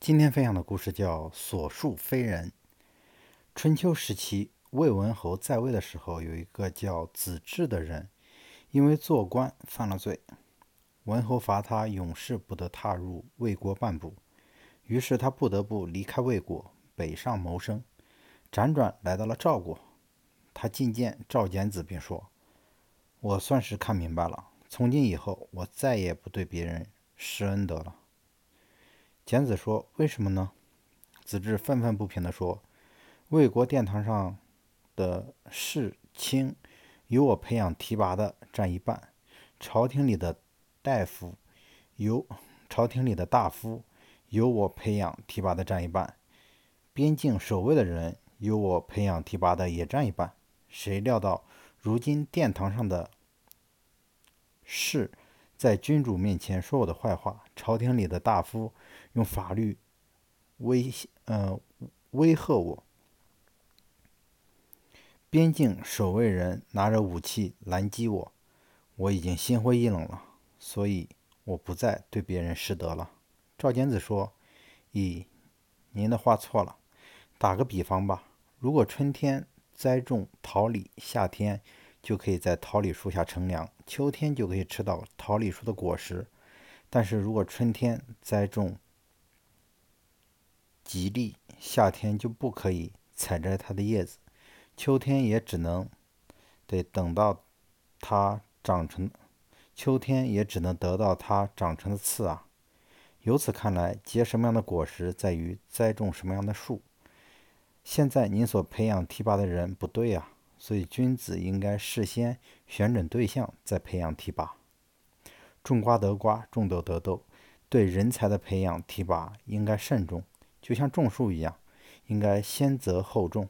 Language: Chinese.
今天分享的故事叫《所述非人》。春秋时期，魏文侯在位的时候，有一个叫子至的人，因为做官犯了罪，文侯罚他永世不得踏入魏国半步。于是他不得不离开魏国，北上谋生。辗转来到了赵国，他觐见赵简子，并说：“我算是看明白了，从今以后，我再也不对别人施恩德了。”简子说：“为什么呢？”子至愤愤不平地说：“魏国殿堂上的士卿，由我培养提拔的占一半；朝廷里的大夫，由朝廷里的大夫，由我培养提拔的占一半；边境守卫的人，由我培养提拔的也占一半。谁料到，如今殿堂上的士。”在君主面前说我的坏话，朝廷里的大夫用法律威呃威吓我，边境守卫人拿着武器拦击我，我已经心灰意冷了，所以我不再对别人施德了。赵简子说：“咦，您的话错了。打个比方吧，如果春天栽种桃李，夏天……”就可以在桃李树下乘凉，秋天就可以吃到桃李树的果实。但是如果春天栽种吉利，夏天就不可以采摘它的叶子，秋天也只能得等到它长成，秋天也只能得到它长成的刺啊。由此看来，结什么样的果实在于栽种什么样的树。现在您所培养提拔的人不对啊。所以，君子应该事先选准对象，再培养提拔。种瓜得瓜，种豆得豆。对人才的培养提拔应该慎重，就像种树一样，应该先择后种。